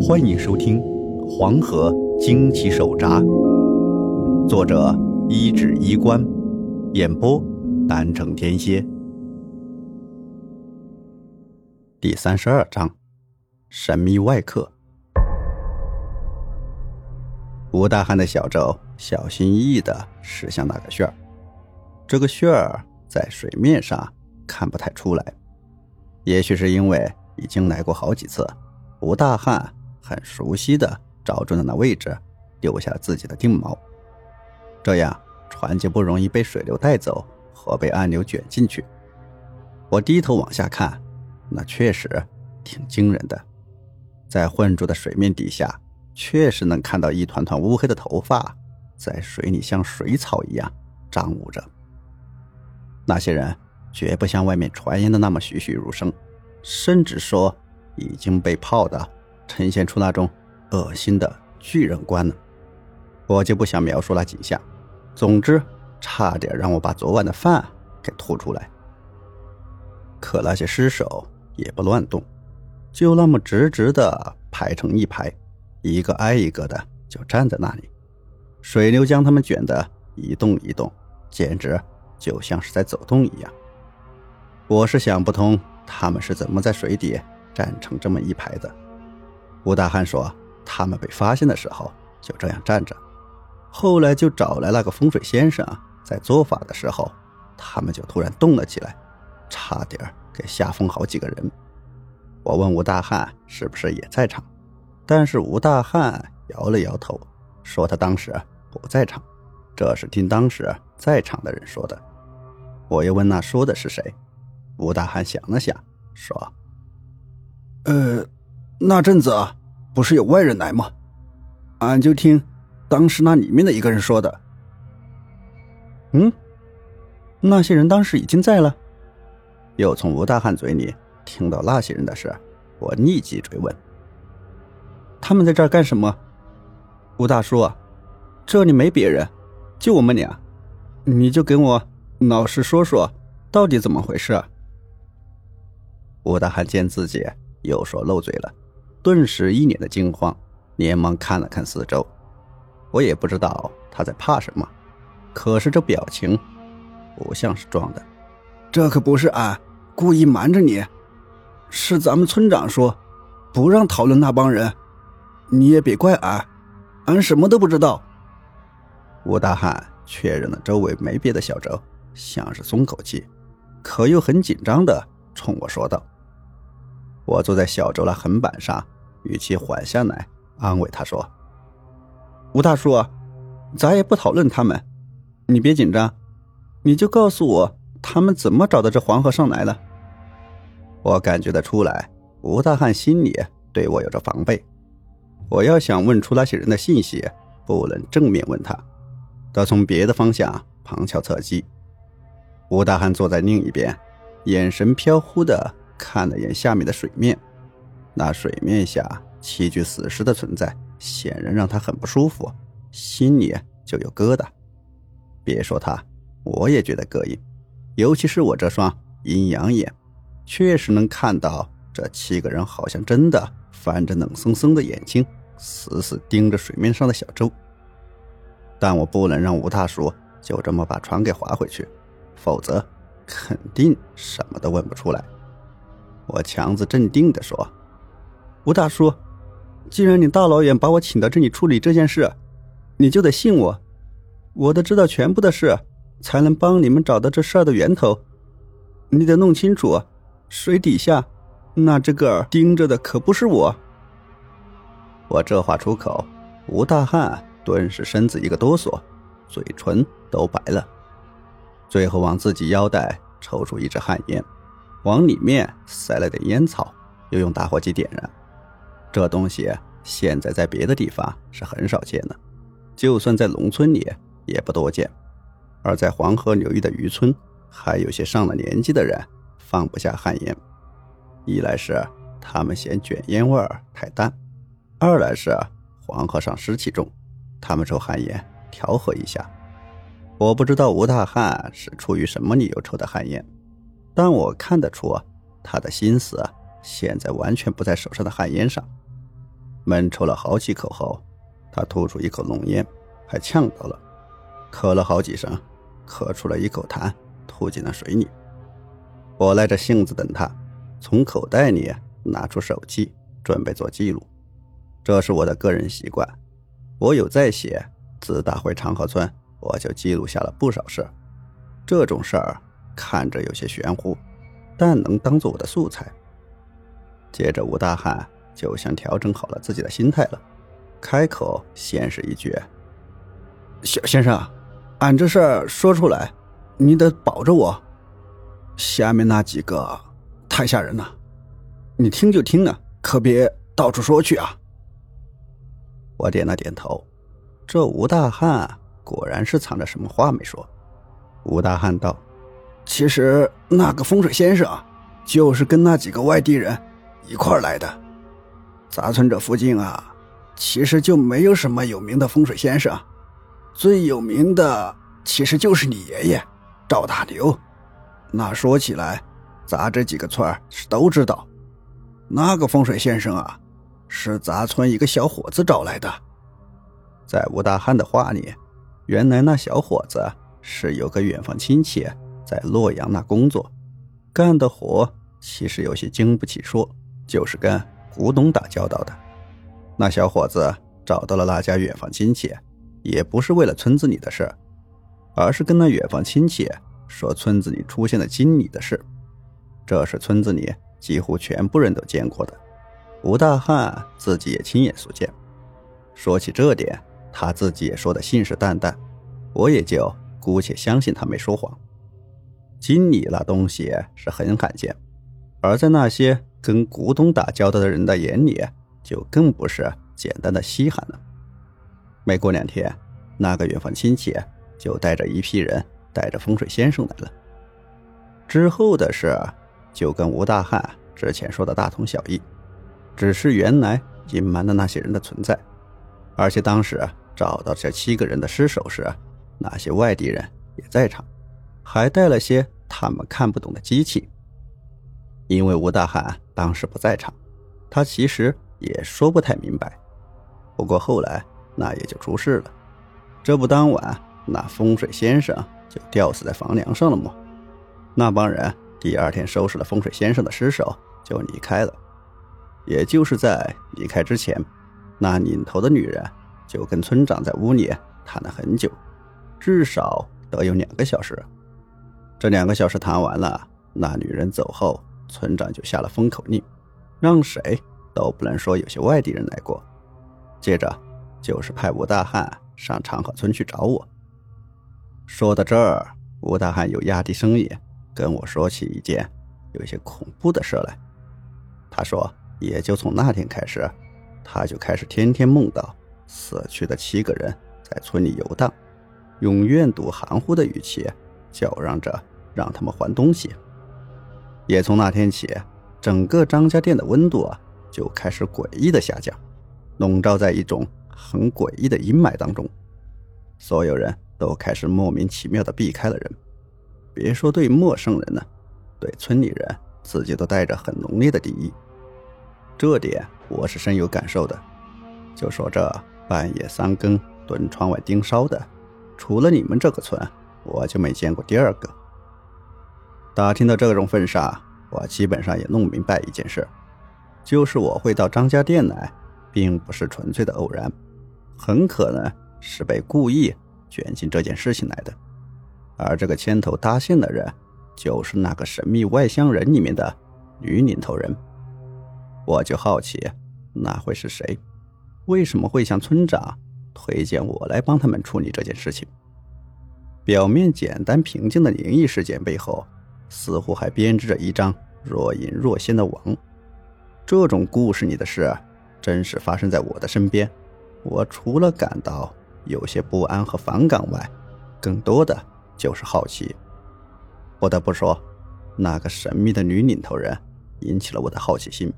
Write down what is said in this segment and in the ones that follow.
欢迎收听《黄河惊奇手札》，作者一指衣冠，演播南城天蝎。第三十二章：神秘外客。吴大汉的小舟小心翼翼地驶向那个旋儿，这个旋儿在水面上看不太出来，也许是因为已经来过好几次。吴大汉很熟悉的找准了那位置，丢下自己的定锚，这样船就不容易被水流带走和被暗流卷进去。我低头往下看，那确实挺惊人的，在混浊的水面底下，确实能看到一团团乌黑的头发在水里像水草一样张舞着。那些人绝不像外面传言的那么栩栩如生，甚至说。已经被泡的，呈现出那种恶心的巨人观了。我就不想描述那景象。总之，差点让我把昨晚的饭给吐出来。可那些尸首也不乱动，就那么直直的排成一排，一个挨一个的就站在那里。水流将他们卷得一动一动，简直就像是在走动一样。我是想不通他们是怎么在水底。站成这么一排的，吴大汉说：“他们被发现的时候就这样站着，后来就找来那个风水先生，在做法的时候，他们就突然动了起来，差点给吓疯好几个人。”我问吴大汉是不是也在场，但是吴大汉摇了摇头，说他当时不在场，这是听当时在场的人说的。我又问那说的是谁，吴大汉想了想，说。呃，那阵子啊，不是有外人来吗？俺就听当时那里面的一个人说的。嗯，那些人当时已经在了。又从吴大汉嘴里听到那些人的事，我立即追问：他们在这儿干什么？吴大叔，这里没别人，就我们俩，你就给我老实说说，到底怎么回事？吴大汉见自己。又说漏嘴了，顿时一脸的惊慌，连忙看了看四周。我也不知道他在怕什么，可是这表情不像是装的。这可不是俺故意瞒着你，是咱们村长说不让讨论那帮人，你也别怪俺，俺什么都不知道。吴大汉确认了周围没别的小周，像是松口气，可又很紧张的冲我说道。我坐在小舟的横板上，语气缓下来，安慰他说：“吴大叔，咱也不讨论他们，你别紧张，你就告诉我他们怎么找到这黄河上来了。”我感觉得出来，吴大汉心里对我有着防备。我要想问出那些人的信息，不能正面问他，得从别的方向旁敲侧击。吴大汉坐在另一边，眼神飘忽的。看了眼下面的水面，那水面下七具死尸的存在，显然让他很不舒服，心里就有疙瘩。别说他，我也觉得膈应，尤其是我这双阴阳眼，确实能看到这七个人好像真的翻着冷森森的眼睛，死死盯着水面上的小舟。但我不能让吴大叔就这么把船给划回去，否则肯定什么都问不出来。我强自镇定地说：“吴大叔，既然你大老远把我请到这里处理这件事，你就得信我，我得知道全部的事，才能帮你们找到这事儿的源头。你得弄清楚，水底下那只个盯着的可不是我。”我这话出口，吴大汉顿时身子一个哆嗦，嘴唇都白了，最后往自己腰带抽出一支旱烟。往里面塞了点烟草，又用打火机点燃。这东西现在在别的地方是很少见的，就算在农村里也不多见。而在黄河流域的渔村，还有些上了年纪的人放不下旱烟，一来是他们嫌卷烟味太淡，二来是黄河上湿气重，他们抽旱烟调和一下。我不知道吴大汉是出于什么理由抽的旱烟。但我看得出，他的心思现在完全不在手上的旱烟上。闷抽了好几口后，他吐出一口浓烟，还呛到了，咳了好几声，咳出了一口痰，吐进了水里。我耐着性子等他，从口袋里拿出手机，准备做记录。这是我的个人习惯，我有在写。自打回长河村，我就记录下了不少事。这种事儿看着有些玄乎，但能当做我的素材。接着，吴大汉就像调整好了自己的心态了，开口先是一句：“小先生，俺这事儿说出来，你得保着我。”下面那几个太吓人了，你听就听啊，可别到处说去啊。我点了点头，这吴大汉果然是藏着什么话没说。吴大汉道：“其实那个风水先生，就是跟那几个外地人一块来的。咱村这附近啊，其实就没有什么有名的风水先生，最有名的其实就是你爷爷赵大牛。”那说起来，咱这几个村是都知道，那个风水先生啊，是咱村一个小伙子找来的。在吴大汉的话里，原来那小伙子是有个远房亲戚在洛阳那工作，干的活其实有些经不起说，就是跟古董打交道的。那小伙子找到了那家远房亲戚，也不是为了村子里的事，而是跟那远房亲戚。说村子里出现了经理的事，这是村子里几乎全部人都见过的。吴大汉自己也亲眼所见。说起这点，他自己也说的信誓旦旦，我也就姑且相信他没说谎。经理那东西是很罕见，而在那些跟古董打交道的人的眼里，就更不是简单的稀罕了。没过两天，那个远房亲戚就带着一批人。带着风水先生来了。之后的事就跟吴大汉之前说的大同小异，只是原来隐瞒的那些人的存在，而且当时找到这七个人的尸首时，那些外地人也在场，还带了些他们看不懂的机器。因为吴大汉当时不在场，他其实也说不太明白。不过后来那也就出事了，这不当晚那风水先生。就吊死在房梁上了吗？那帮人第二天收拾了风水先生的尸首，就离开了。也就是在离开之前，那领头的女人就跟村长在屋里谈了很久，至少得有两个小时。这两个小时谈完了，那女人走后，村长就下了封口令，让谁都不能说有些外地人来过。接着就是派吴大汉上长河村去找我。说到这儿，吴大汉又压低声音跟我说起一件有些恐怖的事来。他说，也就从那天开始，他就开始天天梦到死去的七个人在村里游荡，用怨毒含糊的语气叫嚷着让他们还东西。也从那天起，整个张家店的温度啊就开始诡异的下降，笼罩在一种很诡异的阴霾当中，所有人。都开始莫名其妙的避开了人，别说对陌生人了，对村里人自己都带着很浓烈的敌意。这点我是深有感受的。就说这半夜三更蹲窗外盯梢的，除了你们这个村，我就没见过第二个。打听到这种份上，我基本上也弄明白一件事，就是我会到张家店来，并不是纯粹的偶然，很可能是被故意。卷进这件事情来的，而这个牵头搭线的人，就是那个神秘外乡人里面的女领头人。我就好奇，那会是谁？为什么会向村长推荐我来帮他们处理这件事情？表面简单平静的灵异事件背后，似乎还编织着一张若隐若现的网。这种故事里的事，真实发生在我的身边，我除了感到……有些不安和反感外，更多的就是好奇。不得不说，那个神秘的女领头人引起了我的好奇心。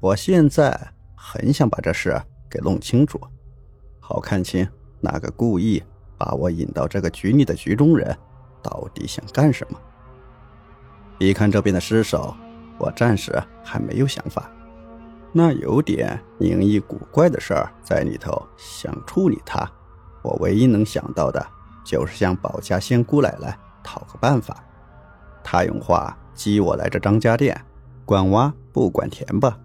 我现在很想把这事给弄清楚，好看清那个故意把我引到这个局里的局中人到底想干什么。一看这边的尸首，我暂时还没有想法。那有点灵异古怪的事儿在里头，想处理他，我唯一能想到的就是向保家仙姑奶奶讨个办法。他用话激我来这张家店，管挖不管填吧。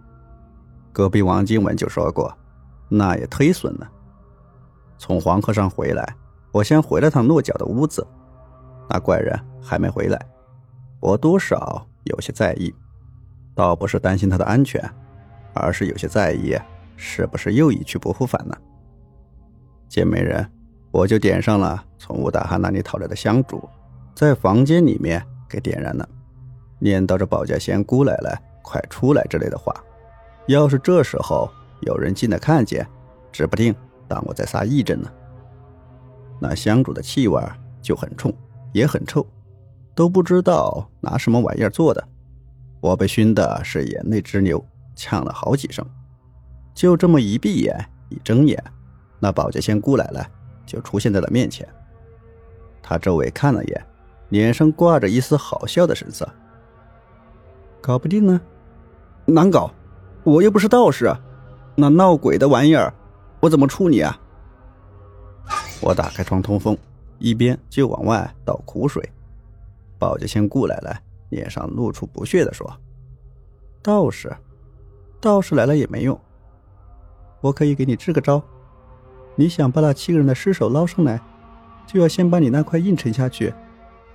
隔壁王金文就说过，那也忒损了。从黄河上回来，我先回了趟落脚的屋子，那怪人还没回来，我多少有些在意，倒不是担心他的安全。而是有些在意，是不是又一去不复返呢？见没人，我就点上了从吴大汉那里讨来的香烛，在房间里面给点燃了，念叨着保家仙姑奶奶快出来之类的话。要是这时候有人进来看见，指不定当我在撒癔症呢。那香烛的气味就很冲，也很臭，都不知道拿什么玩意儿做的，我被熏的是眼泪直流。呛了好几声，就这么一闭眼一睁眼，那保洁仙姑奶奶就出现在了面前。他周围看了眼，脸上挂着一丝好笑的神色。搞不定呢，难搞，我又不是道士，那闹鬼的玩意儿，我怎么处理啊？我打开窗通风，一边就往外倒苦水。保家仙顾奶奶脸上露出不屑的说：“道士。”道士来了也没用，我可以给你支个招。你想把那七个人的尸首捞上来，就要先把你那块硬沉下去，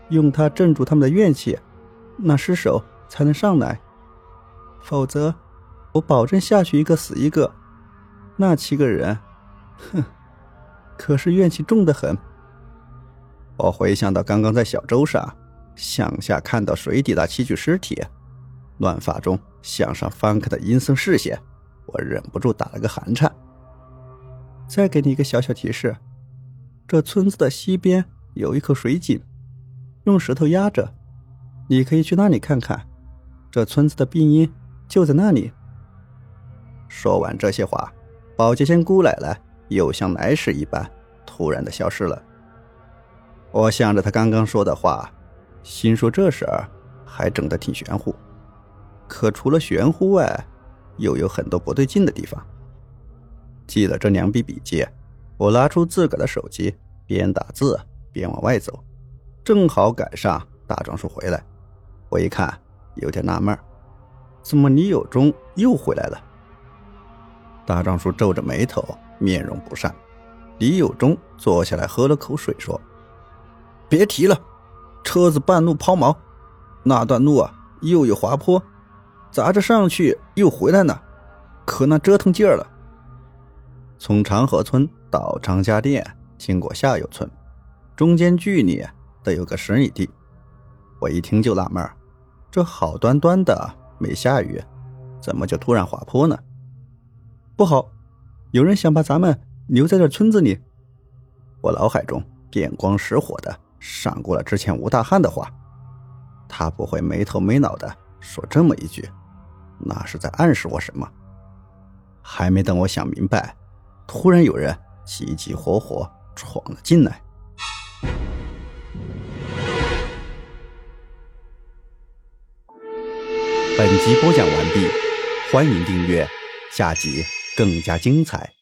用它镇住他们的怨气，那尸首才能上来。否则，我保证下去一个死一个。那七个人，哼，可是怨气重的很。我回想到刚刚在小舟上向下看到水底那七具尸体。乱发中向上翻开的阴森视线，我忍不住打了个寒颤。再给你一个小小提示，这村子的西边有一口水井，用石头压着，你可以去那里看看。这村子的病因就在那里。说完这些话，保洁仙姑奶奶又像来时一般，突然的消失了。我想着他刚刚说的话，心说这事儿还整得挺玄乎。可除了玄乎外，又有很多不对劲的地方。记了这两笔笔记，我拿出自个的手机，边打字边往外走，正好赶上大壮叔回来。我一看，有点纳闷怎么李有忠又回来了？大壮叔皱着眉头，面容不善。李有忠坐下来喝了口水，说：“别提了，车子半路抛锚，那段路啊又有滑坡。”砸着上去又回来呢，可那折腾劲儿了。从长河村到张家店，经过下游村，中间距离得有个十里地。我一听就纳闷这好端端的没下雨，怎么就突然滑坡呢？不好，有人想把咱们留在这村子里。我脑海中电光石火的闪过了之前吴大汉的话，他不会没头没脑的说这么一句。那是在暗示我什么？还没等我想明白，突然有人急急火火闯了进来。本集播讲完毕，欢迎订阅，下集更加精彩。